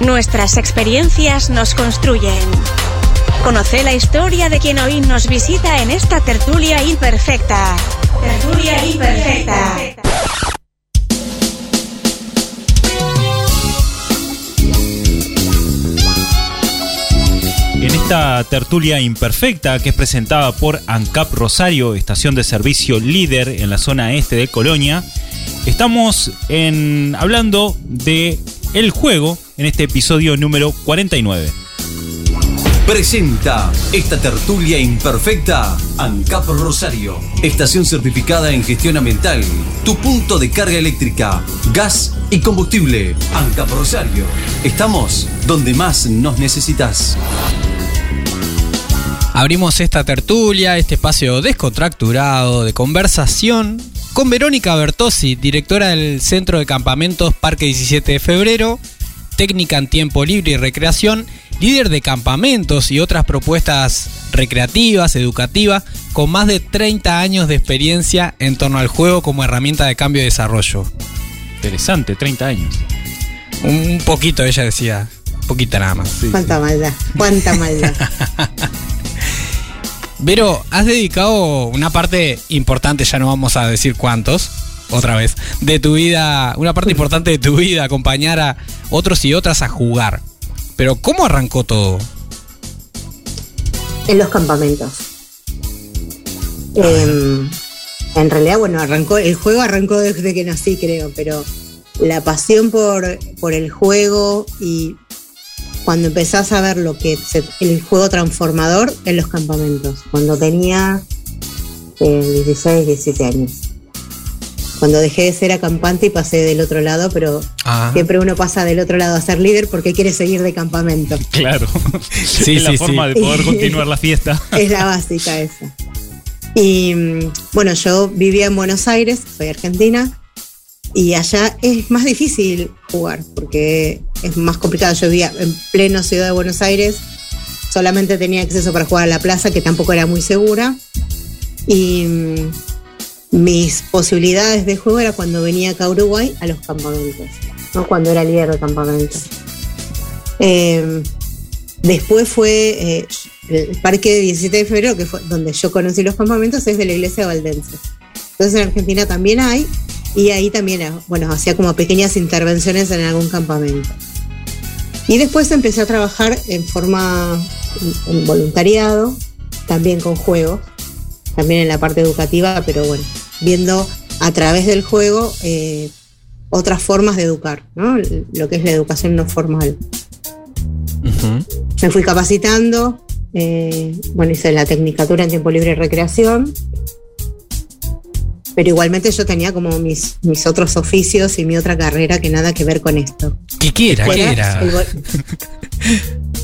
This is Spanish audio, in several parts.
Nuestras experiencias nos construyen. Conoce la historia de quien hoy nos visita en esta tertulia imperfecta. Tertulia imperfecta. En esta tertulia imperfecta que es presentada por ANCAP Rosario, estación de servicio líder en la zona este de Colonia, estamos en, hablando de el juego en este episodio número 49. Presenta esta tertulia imperfecta ANCAP Rosario, estación certificada en gestión ambiental, tu punto de carga eléctrica, gas y combustible. ANCAP Rosario, estamos donde más nos necesitas. Abrimos esta tertulia, este espacio descontracturado de conversación con Verónica Bertossi, directora del Centro de Campamentos Parque 17 de Febrero, técnica en tiempo libre y recreación, líder de campamentos y otras propuestas recreativas, educativas, con más de 30 años de experiencia en torno al juego como herramienta de cambio y desarrollo. Interesante, 30 años. Un poquito, ella decía, poquita nada más. Cuánta maldad, cuánta maldad. Vero, has dedicado una parte importante, ya no vamos a decir cuántos, otra vez, de tu vida, una parte importante de tu vida, acompañar a otros y otras a jugar. Pero ¿cómo arrancó todo? En los campamentos. Eh, en realidad, bueno, arrancó, el juego arrancó desde que nací, creo, pero la pasión por, por el juego y cuando empezás a ver lo que es el juego transformador en los campamentos, cuando tenía eh, 16, 17 años. Cuando dejé de ser acampante y pasé del otro lado, pero Ah. siempre uno pasa del otro lado a ser líder porque quiere seguir de campamento. Claro. Sí, es la sí, forma sí. de poder continuar la fiesta. Es la básica esa. Y bueno, yo vivía en Buenos Aires, soy argentina, y allá es más difícil jugar porque es más complicado. Yo vivía en pleno ciudad de Buenos Aires, solamente tenía acceso para jugar a la plaza, que tampoco era muy segura. Y mis posibilidades de juego era cuando venía acá a Uruguay a los campamentos, ¿no? cuando era líder de campamento. Eh, después fue eh, el parque 17 de febrero, que fue donde yo conocí los campamentos, es de la iglesia valdense. Entonces en Argentina también hay, y ahí también, eh, bueno, hacía como pequeñas intervenciones en algún campamento. Y después empecé a trabajar en forma, voluntariado, también con juegos, también en la parte educativa, pero bueno, viendo a través del juego eh, otras formas de educar, ¿no? Lo que es la educación no formal. Me fui capacitando, eh, bueno, hice la tecnicatura en tiempo libre y recreación, pero igualmente yo tenía como mis, mis otros oficios y mi otra carrera que nada que ver con esto. ¿Qué quiera? ¿Qué era? el vol-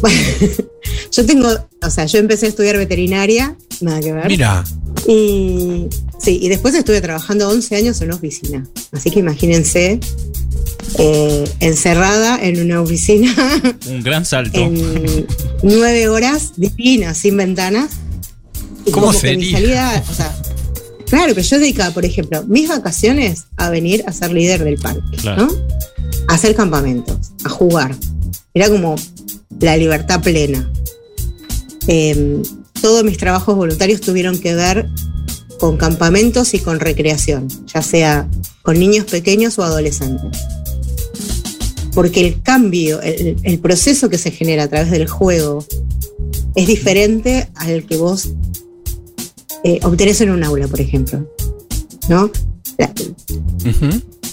Bueno, yo tengo, o sea, yo empecé a estudiar veterinaria, nada que ver. Mira, Y sí, y después estuve trabajando 11 años en una oficina. Así que imagínense, eh, encerrada en una oficina Un gran salto. en nueve horas, divina, sin ventanas. Y ¿Cómo como que mi sería? salida, o sea, claro, que yo dedicaba, por ejemplo, mis vacaciones a venir a ser líder del parque, Claro. ¿no? A hacer campamentos, a jugar. Era como la libertad plena. Eh, todos mis trabajos voluntarios tuvieron que ver con campamentos y con recreación, ya sea con niños pequeños o adolescentes. Porque el cambio, el, el proceso que se genera a través del juego es diferente al que vos eh, obtenés en un aula, por ejemplo. ¿No? La-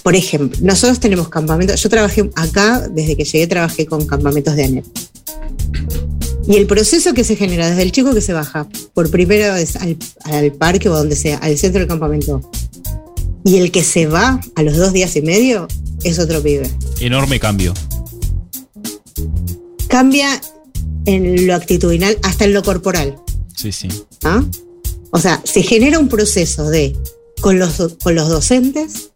por ejemplo, nosotros tenemos campamentos. Yo trabajé acá, desde que llegué, trabajé con campamentos de ANEP. Y el proceso que se genera desde el chico que se baja por primera vez al, al parque o a donde sea, al centro del campamento, y el que se va a los dos días y medio, es otro pibe. Enorme cambio. Cambia en lo actitudinal, hasta en lo corporal. Sí, sí. ¿ah? O sea, se genera un proceso de, con los, con los docentes,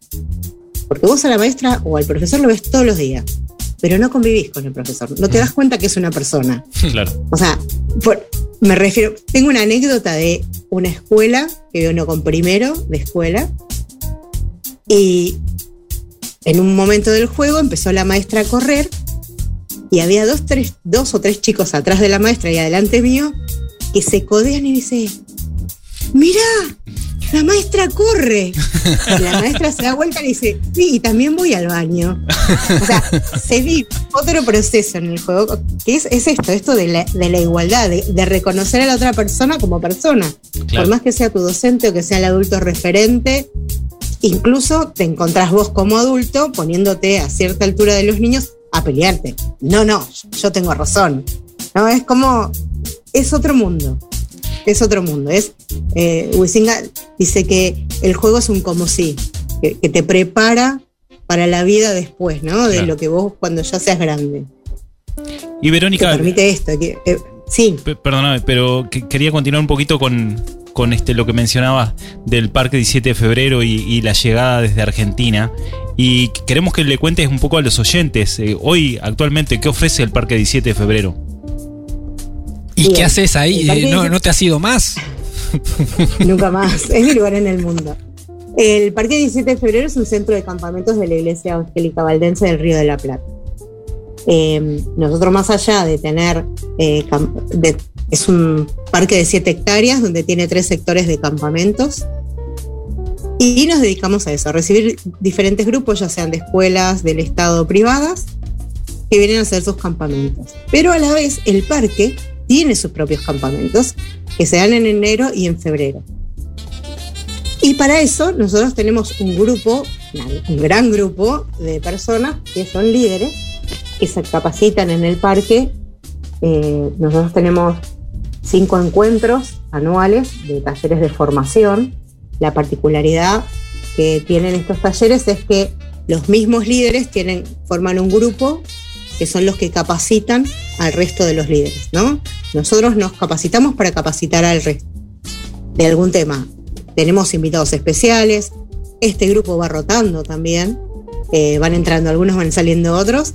porque vos a la maestra o al profesor lo ves todos los días, pero no convivís con el profesor, no te das cuenta que es una persona. Claro. O sea, por- me refiero, tengo una anécdota de una escuela, que uno con primero de escuela, y en un momento del juego empezó la maestra a correr Y había dos, tres, dos o tres chicos atrás de la maestra y adelante mío que se codean y dice, mirá, la maestra corre. Y la maestra se da vuelta y dice, sí, y también voy al baño. O sea, se vive otro proceso en el juego, que es, es esto, esto de la, de la igualdad, de, de reconocer a la otra persona como persona. Claro. Por más que sea tu docente o que sea el adulto referente, incluso te encontrás vos como adulto poniéndote a cierta altura de los niños a pelearte. No, no, yo tengo razón. No, es como, es otro mundo. Es otro mundo. Es, eh, Huizinga dice que el juego es un como si, que, que te prepara para la vida después, ¿no? De Claro. lo que vos cuando ya seas grande. Y Te Verónica, permite esto. Que, eh, sí, Perdóname, pero que- quería continuar un poquito con, con este, lo que mencionabas del Parque 17 de Febrero y, y la llegada desde Argentina. Y queremos que le cuentes un poco a los oyentes, eh, hoy, actualmente, ¿qué ofrece el Parque 17 de Febrero? ¿Y qué haces ahí? Parque ¿No, ¿No te has ido más? Nunca más. Es mi lugar en el mundo. El Parque 17 de Febrero es un centro de campamentos de la Iglesia Evangélica Valdense del Río de la Plata. Eh, nosotros, más allá de tener. eh, de- es un parque de 7 hectáreas donde tiene tres sectores de campamentos. Y nos dedicamos a eso, a recibir diferentes grupos, ya sean de escuelas, del Estado o privadas, que vienen a hacer sus campamentos. Pero a la vez, el parque tiene sus propios campamentos que se dan en enero y en febrero. Y para eso nosotros tenemos un grupo, un gran grupo de personas que son líderes, que se capacitan en el parque. Eh, nosotros tenemos cinco encuentros anuales de talleres de formación. La particularidad que tienen estos talleres es que los mismos líderes tienen, forman un grupo que son los que capacitan al resto de los líderes, ¿no? Nosotros nos capacitamos para capacitar al resto de algún tema. Tenemos invitados especiales, este grupo va rotando también, eh, van entrando algunos, van saliendo otros,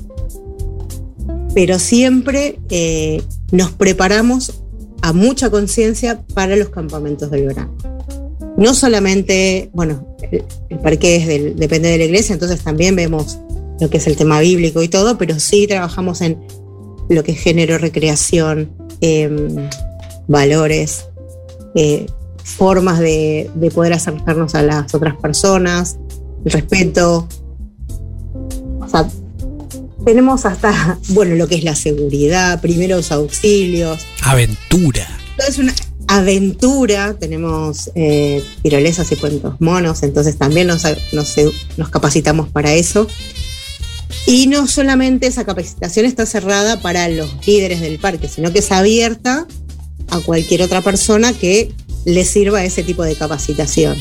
pero siempre eh, nos preparamos a mucha conciencia para los campamentos del verano. No solamente, bueno, el, parque depende de la iglesia, entonces también vemos lo que es el tema bíblico y todo, pero sí trabajamos en lo que es género, recreación, em, valores, eh, formas de, de poder acercarnos a las otras personas, el respeto. O sea, tenemos hasta, bueno, lo que es la seguridad, primeros auxilios, Aventura. es una aventura. Tenemos eh, tirolesas y cuentos monos, entonces también nos, nos, nos capacitamos para eso. Y no solamente esa capacitación está cerrada para los líderes del parque, sino que es abierta a cualquier otra persona que le sirva ese tipo de capacitación.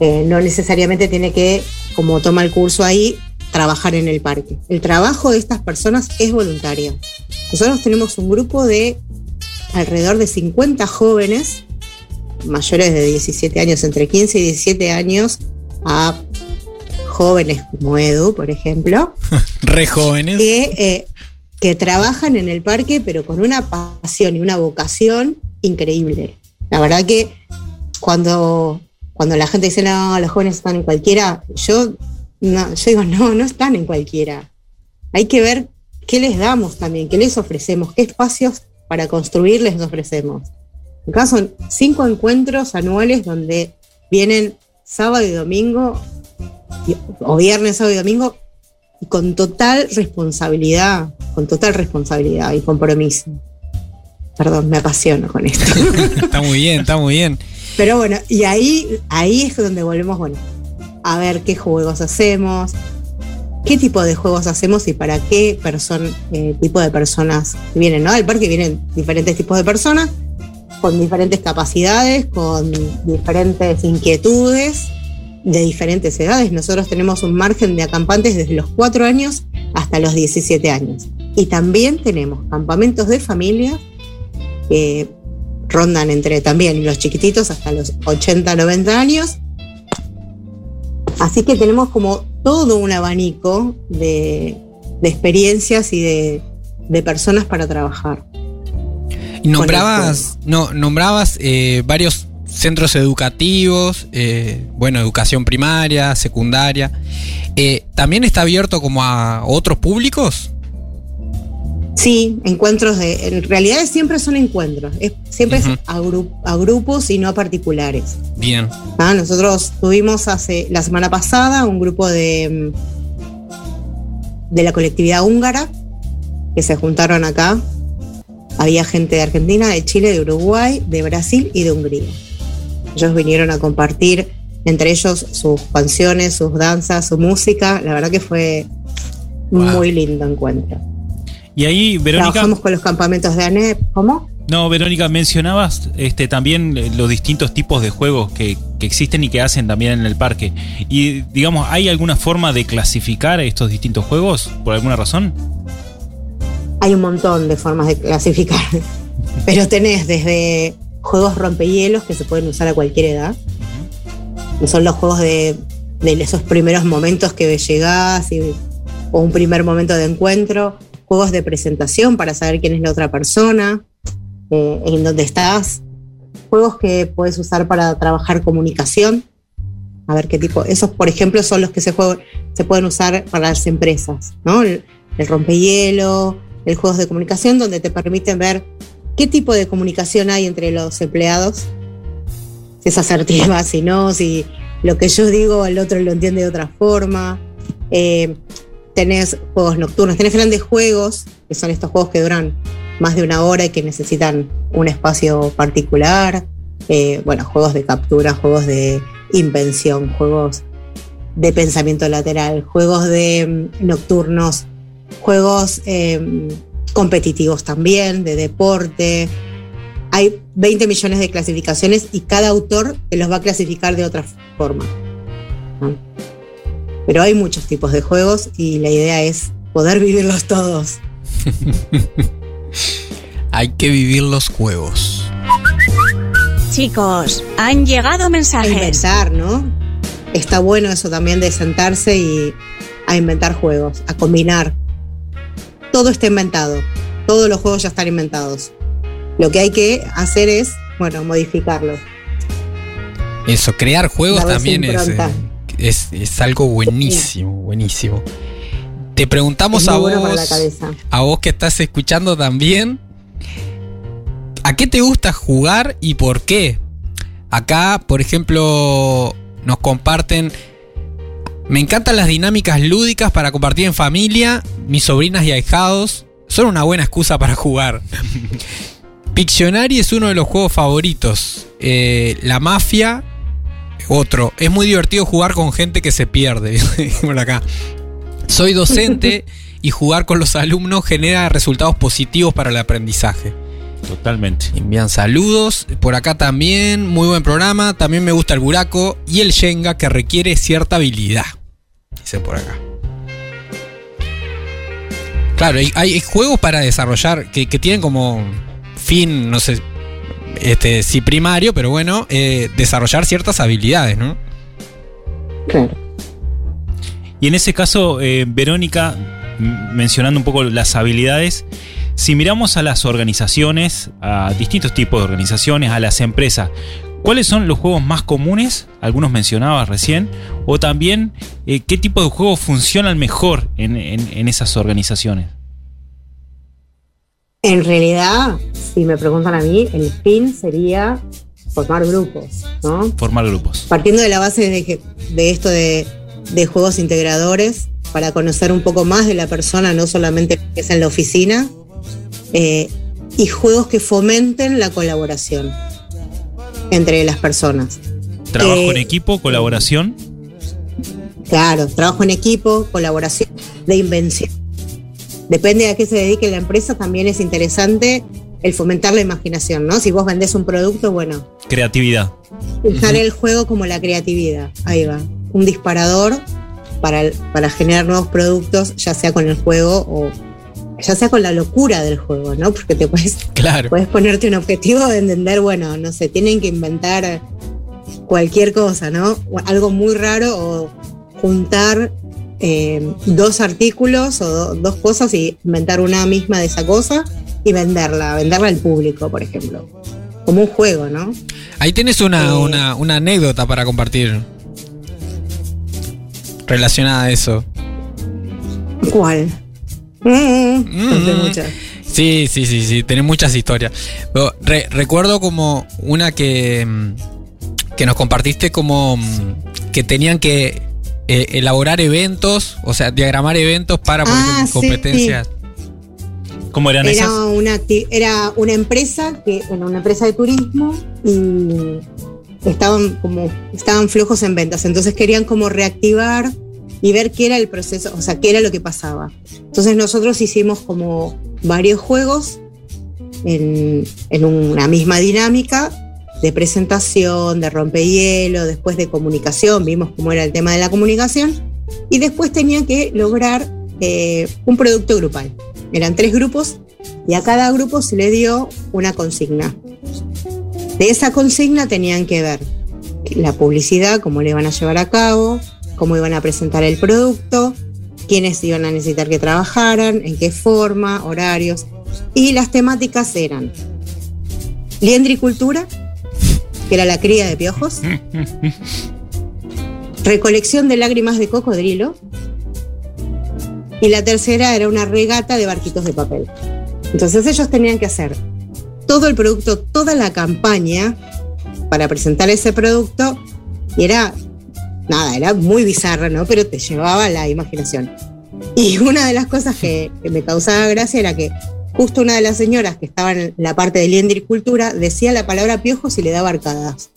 Eh, no necesariamente tiene que, como toma el curso ahí, trabajar en el parque. El trabajo de estas personas es voluntario. Nosotros tenemos un grupo de alrededor de 50 jóvenes mayores de 17 años, entre 15 y 17 años, a jóvenes como Edu, por ejemplo, Re jóvenes. que, eh, que trabajan en el parque, pero con una pasión y una vocación increíble. La verdad que cuando, cuando la gente dice, no, los jóvenes están en cualquiera, yo, no, yo digo, no, no están en cualquiera. Hay que ver qué les damos también, qué les ofrecemos, qué espacios para construir les ofrecemos. Acá son cinco encuentros anuales donde vienen sábado y domingo, o viernes, sábado y domingo, y con total responsabilidad, con total responsabilidad y compromiso. Perdón, me apasiono con esto. está muy bien, está muy bien. Pero bueno, y ahí, ahí es donde volvemos, bueno, a ver qué juegos hacemos, qué tipo de juegos hacemos y para qué person- eh, tipo de personas vienen, ¿no? Al parque vienen diferentes tipos de personas, con diferentes capacidades, con diferentes inquietudes, de diferentes edades. Nosotros tenemos un margen de acampantes desde los 4 años hasta los 17 años. Y también tenemos campamentos de familias que rondan entre también los chiquititos hasta los 80, 90 años. Así que tenemos como todo un abanico de, de experiencias y de, de personas para trabajar. Y nombrabas, no, nombrabas eh, varios centros educativos, eh, bueno, educación primaria, secundaria. Eh, ¿También está abierto como a otros públicos? Sí, encuentros de. En realidad siempre son encuentros. Es, siempre es a, a, grupos y no a particulares. Bien. Ah, nosotros tuvimos hace la semana pasada un grupo de. de la colectividad húngara que se juntaron acá. Había gente de Argentina, de Chile, de Uruguay, de Brasil y de Hungría. Ellos vinieron a compartir entre ellos sus canciones, sus danzas, su música. La verdad que fue muy lindo encuentro. Y ahí, Verónica. Trabajamos con los campamentos de ANEP. ¿Cómo? No, Verónica, mencionabas este, también los distintos tipos de juegos que, que, existen y que hacen también en el parque. Y, digamos, ¿hay alguna forma de clasificar estos distintos juegos por alguna razón? Hay un montón de formas de clasificar. Pero tenés desde juegos rompehielos que se pueden usar a cualquier edad. Son los juegos de, de esos primeros momentos que llegás y, o un primer momento de encuentro juegos de presentación para saber quién es la otra persona, eh, en dónde estás, juegos que puedes usar para trabajar comunicación, a ver qué tipo, esos por ejemplo son los que se, se pueden usar para las empresas, ¿no? El, el rompehielo, el juegos de comunicación donde te permiten ver qué tipo de comunicación hay entre los empleados, si es asertiva, si no, si lo que yo digo el otro lo entiende de otra forma. Eh, tenés juegos nocturnos, tenés grandes juegos, que son estos juegos que duran más de una hora y que necesitan un espacio particular. Eh, bueno, juegos de captura, juegos de invención, juegos de pensamiento lateral, juegos de mm, nocturnos, juegos em, competitivos también, de deporte. Hay 20 millones de clasificaciones y cada autor te los va a clasificar de otra forma. Pero hay muchos tipos de juegos y la idea es poder vivirlos todos. hay que vivir los juegos. Chicos, han llegado mensajes. A inventar, ¿no? Está bueno eso también de sentarse y a inventar juegos, a combinar. Todo está inventado. Todos los juegos ya están inventados. Lo que hay que hacer es, bueno, modificarlos. Eso, crear juegos también es, es, algo buenísimo, buenísimo. Te preguntamos a vos, a vos que estás escuchando también, ¿a qué te gusta jugar y por qué? Acá, por ejemplo, nos comparten, me encantan las dinámicas lúdicas para compartir en familia, mis sobrinas y ahijados son una buena excusa para jugar. Pictionary es uno de los juegos favoritos. Eh, la mafia otro, es muy divertido jugar con gente que se pierde. Por acá. Soy docente y jugar con los alumnos genera resultados positivos para el aprendizaje. Totalmente. Envían saludos. Por acá también, muy buen programa. También me gusta el buraco y el Shenga que requiere cierta habilidad. Dice por acá. Claro, hay, juegos para desarrollar que, que tienen como fin, no sé, este, sí primario, pero bueno, eh, desarrollar ciertas habilidades, ¿no? Claro. Y en ese caso, eh, Verónica, mencionando un poco las habilidades, si miramos a las organizaciones, a distintos tipos de organizaciones, a las empresas, ¿cuáles son los juegos más comunes? Algunos mencionabas recién, o también eh, qué tipo de juegos funcionan mejor en esas organizaciones. En realidad, si me preguntan a mí, el fin sería formar grupos, ¿no? Formar grupos. Partiendo de la base de, de esto de, juegos integradores, para conocer un poco más de la persona, no solamente que es en la oficina, eh, y juegos que fomenten la colaboración entre las personas. ¿Trabajo en equipo, colaboración? Claro, trabajo en equipo, colaboración, de invención depende a qué se dedique la empresa, también es interesante el fomentar la imaginación, ¿no? Si vos vendés un producto, bueno. Creatividad. Usar el juego como la creatividad. Ahí va. Un disparador para, para generar nuevos productos, ya sea con el juego o ya sea con la locura del juego, ¿no? Porque te puedes, claro. puedes ponerte un objetivo de entender, bueno, no sé, tienen que inventar cualquier cosa, ¿no? Algo muy raro o juntar eh, dos artículos o dos cosas y inventar una misma de esa cosa y venderla, venderla al público, por ejemplo. Como un juego, ¿no? Ahí tienes una, eh, una, una anécdota para compartir relacionada a eso. ¿Cuál? Mm, Mm. muchas. Sí, sí, sí, sí, tenés muchas historias. Pero re- recuerdo como una que, mm, que nos compartiste como que tenían que eh, elaborar eventos, o sea, diagramar eventos para, por Ah, ejemplo, sí. competencias. ¿Cómo eran Era esas? una, era una empresa que, bueno, una empresa de turismo y estaban como, estaban flojos en ventas. Entonces querían como reactivar y ver qué era el proceso, o sea, qué era lo que pasaba. Entonces nosotros hicimos como varios juegos en, en una misma dinámica de presentación, de rompehielo, después de comunicación, vimos cómo era el tema de la comunicación, y después tenían que lograr eh, un producto grupal. Eran tres grupos y a cada grupo se le dio una consigna. De esa consigna tenían que ver la publicidad, cómo le iban a llevar a cabo, cómo iban a presentar el producto, quiénes iban a necesitar que trabajaran, en qué forma, horarios. Y las temáticas eran liendricultura, que era la cría de piojos, recolección de lágrimas de cocodrilo, y la tercera era una regata de barquitos de papel. Entonces ellos tenían que hacer todo el producto, toda la campaña para presentar ese producto y era, nada, era muy bizarra, ¿no? Pero te llevaba la imaginación. Y una de las cosas que, que me causaba gracia era que justo una de las señoras que estaba en la parte de liendricultura decía la palabra piojos y le daba arcadas.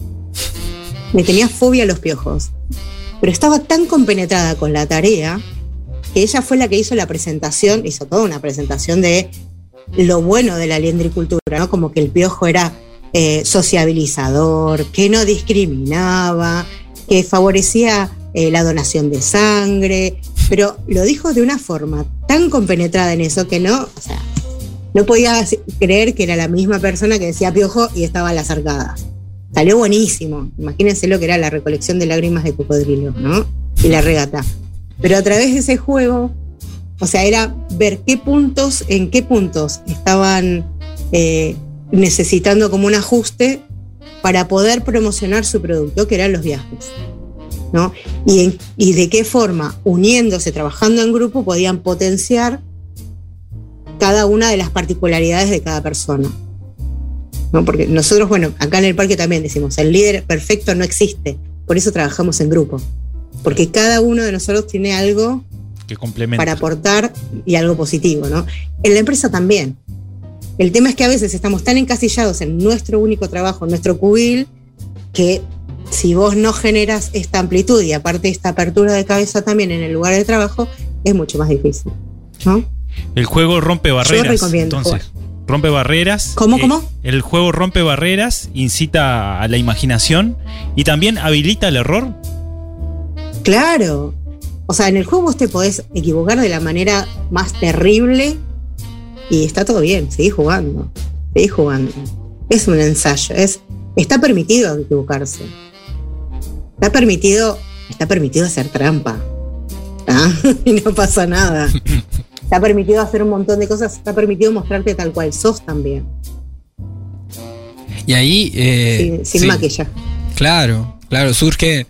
Me tenía fobia a los piojos. Pero estaba tan compenetrada con la tarea que ella fue la que hizo la presentación, hizo toda una presentación de lo bueno de la liendricultura, ¿no? Como que el piojo era eh, sociabilizador, que no discriminaba, que favorecía eh, la donación de sangre, pero lo dijo de una forma tan compenetrada en eso que no, o sea, no podía creer que era la misma persona que decía piojo y estaba a las. Salió buenísimo. Imagínense lo que era la recolección de lágrimas de cocodrilo, ¿no? Y la regata. Pero a través de ese juego, o sea, era ver qué puntos, en qué puntos estaban eh, necesitando como un ajuste para poder promocionar su producto, que eran los viajes. ¿no? Y, en- y de qué forma, uniéndose, trabajando en grupo, podían potenciar cada una de las particularidades de cada persona. ¿no? Porque nosotros, bueno, acá en el parque también decimos, el líder perfecto no existe, por eso trabajamos en grupo. Porque cada uno de nosotros tiene algo Que complementa. para aportar y algo positivo, ¿no? En la empresa también. El tema es que a veces estamos tan encasillados en nuestro único trabajo, en nuestro cubil, que si vos no generas esta amplitud y aparte esta apertura de cabeza también en el lugar de trabajo, es mucho más difícil, ¿no? El juego rompe barreras. recomiendo entonces, rompe barreras. ¿Cómo, Eh, cómo? El juego rompe barreras, incita a la imaginación y también habilita el error. Claro. O sea, en el juego vos te podés equivocar de la manera más terrible y está todo bien, seguís jugando, seguís jugando. Es un ensayo, es, está permitido equivocarse. Está permitido, está permitido hacer trampa. ¿ah? Y no pasa nada. Está permitido hacer un montón de cosas, está permitido mostrarte tal cual sos también, Y ahí. eh, sin, sin sí, maquillaje. Claro, claro, surge.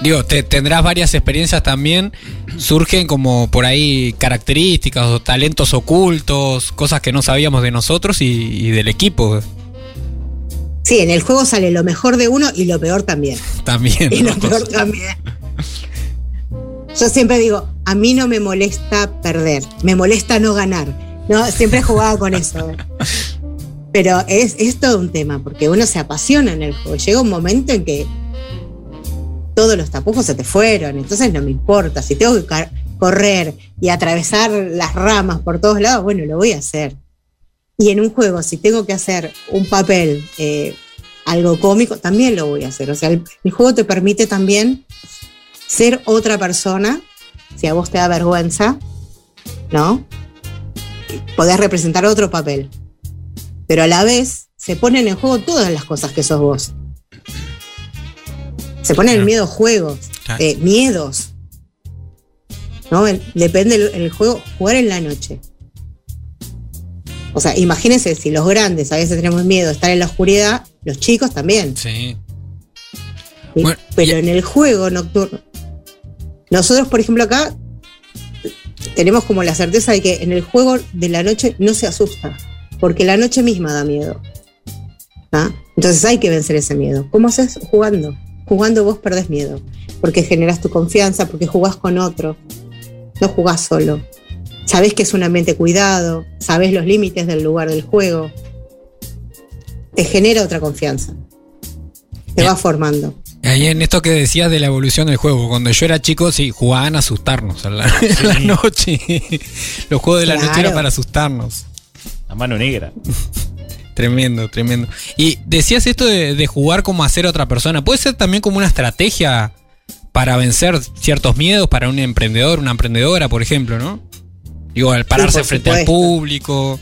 Digo, te, tendrás varias experiencias también. Surgen como por ahí características o talentos ocultos, cosas que no sabíamos de nosotros y, y del equipo Sí, en el juego sale lo mejor de uno y lo peor también. también. Y lo peor también. Yo siempre digo, a mí no me molesta perder, me molesta no ganar. No, siempre he jugado con eso. Pero es, es todo un tema, porque uno se apasiona en el juego. Llega un momento en que todos los tapujos se te fueron, entonces no me importa. Si tengo que correr y atravesar las ramas por todos lados, bueno, lo voy a hacer. Y en un juego, si tengo que hacer un papel, eh, algo cómico, también lo voy a hacer. O sea, el, el juego te permite también ser otra persona, si a vos te da vergüenza, ¿no? Podés representar otro papel. Pero a la vez se ponen en juego todas las cosas que sos vos. Se ponen en Claro. miedo juegos, Claro. eh, miedos. ¿No? El- depende el, el juego, jugar en la noche. O sea, imagínense si los grandes a veces tenemos miedo de estar en la oscuridad, los chicos también. Sí. ¿sí? Bueno, Pero y- en el juego nocturno. Nosotros, por ejemplo, acá tenemos como la certeza de que en el juego de la noche no se asusta, porque la noche misma da miedo. ¿Ah? Entonces hay que vencer ese miedo. ¿Cómo haces? Jugando. Jugando vos perdés miedo, porque generas tu confianza, porque jugás con otro, no jugás solo. Sabés que es un ambiente cuidado, sabés los límites del lugar del juego. Te genera otra confianza. Te va formando. Ahí en esto que decías de la evolución del juego, cuando yo era chico, sí, jugaban a asustarnos a la, noche. Los juegos de la noche eran para asustarnos. La mano negra. Tremendo, tremendo. Y decías esto de, de jugar como hacer a otra persona. ¿Puede ser también como una estrategia para vencer ciertos miedos para un emprendedor, una emprendedora, por ejemplo, ¿no? Digo, al pararse frente al público.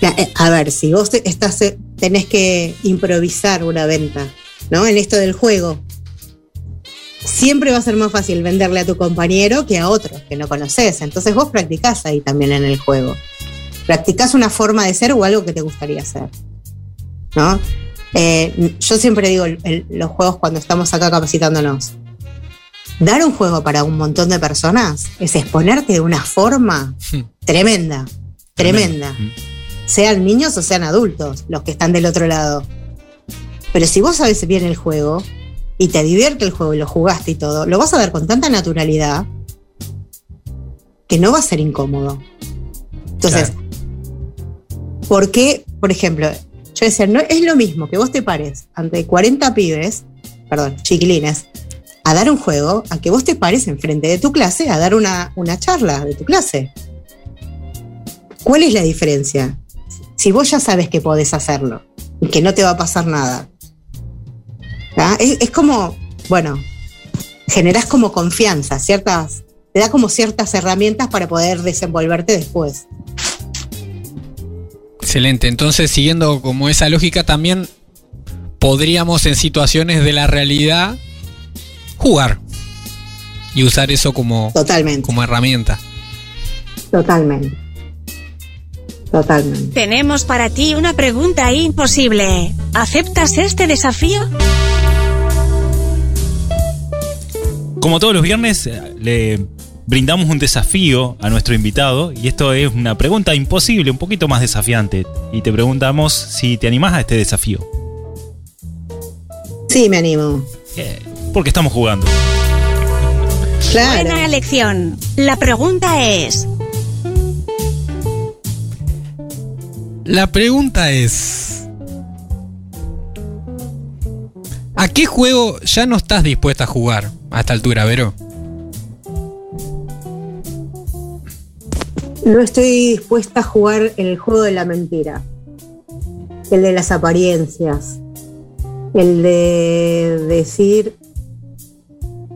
Eh, A ver, si vos estás, eh, tenés que improvisar una venta, ¿no? En esto del juego, siempre va a ser más fácil venderle a tu compañero que a otro que no conoces. Entonces vos practicás ahí también en el juego. Practicás una forma de ser o algo que te gustaría hacer, ¿no? Eh, yo siempre digo el- los juegos cuando estamos acá capacitándonos. Dar un juego para un montón de personas es exponerte de una forma tremenda, tremenda sean niños o sean adultos, los que están del otro lado. Pero si vos sabes bien el juego y te divierte el juego y lo jugaste y todo, lo vas a ver con tanta naturalidad que no va a ser incómodo. Entonces, ¿por qué, por ejemplo, yo decía, no es lo mismo que vos te pares ante 40 pibes, perdón, chiquilines, a dar un juego, a que vos te pares enfrente de tu clase a dar una, una charla de tu clase? ¿Cuál es la diferencia? Si vos ya sabes que podés hacerlo y que no te va a pasar nada. es como, bueno, generás como confianza, ciertas, te da como ciertas herramientas para poder desenvolverte después. Excelente. Entonces, siguiendo como esa lógica, también podríamos en situaciones de la realidad jugar y usar eso como, Totalmente, como herramienta. totalmente. Totalmente. Tenemos para ti una pregunta imposible. ¿Aceptas este desafío? Como todos los viernes, eh, le brindamos un desafío a nuestro invitado y esto es una pregunta imposible, un poquito más desafiante. Y te preguntamos si te animás a este desafío. Sí, me animo. Eh, porque estamos jugando. Claro. Buena elección. La pregunta es, La pregunta es: ¿A qué juego ya no estás dispuesta a jugar a esta altura, Vero? No estoy dispuesta a jugar el juego de la mentira. El de las apariencias. El de decir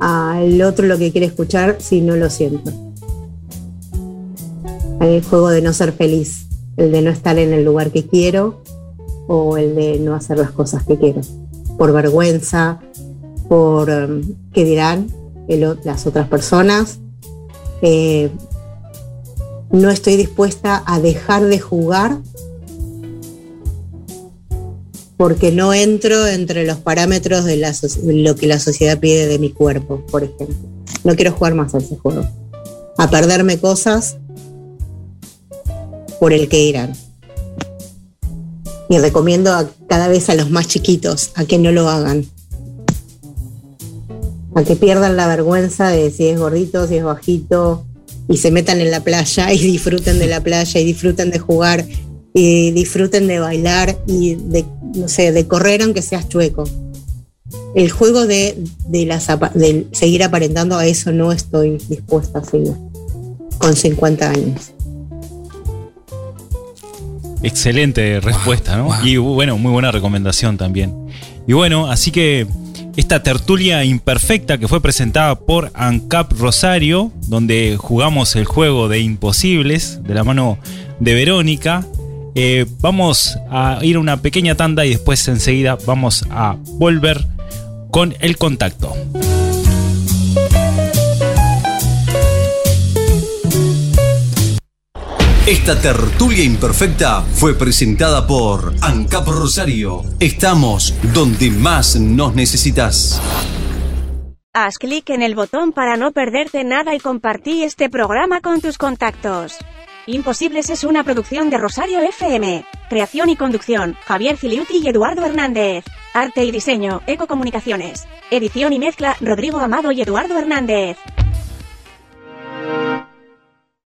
al otro lo que quiere escuchar si no lo siento. El juego de no ser feliz. El de no estar en el lugar que quiero o el de no hacer las cosas que quiero. Por vergüenza, por um, qué dirán las otras personas. Eh, no estoy dispuesta a dejar de jugar porque no entro entre los parámetros de, la lo que la sociedad pide de mi cuerpo, por ejemplo. No quiero jugar más a ese juego. A perderme cosas por el que irán. Y recomiendo a- cada vez a los más chiquitos a que no lo hagan. A que pierdan la vergüenza de si es gordito, si es bajito, y se metan en la playa y disfruten de la playa y disfruten de jugar y disfruten de bailar y de, no sé, de correr aunque seas chueco. El juego de, de, las de seguir aparentando a eso no estoy dispuesta a seguir con 50 años. Excelente respuesta, ¿no? wow. Y bueno, muy buena recomendación también. Y bueno, así que esta tertulia imperfecta que fue presentada por ANCAP Rosario, donde jugamos el juego de imposibles de la mano de Verónica, eh, vamos a ir a una pequeña tanda y después enseguida vamos a volver con el contacto. Esta tertulia imperfecta fue presentada por ANCAP Rosario. Estamos donde más nos necesitas. Haz clic en el botón para no perderte nada y compartí este programa con tus contactos. Imposibles es una producción de Rosario FM. Creación y conducción, Javier Filiuti y Eduardo Hernández. Arte y diseño, Ecocomunicaciones. Edición y mezcla, Rodrigo Amado y Eduardo Hernández.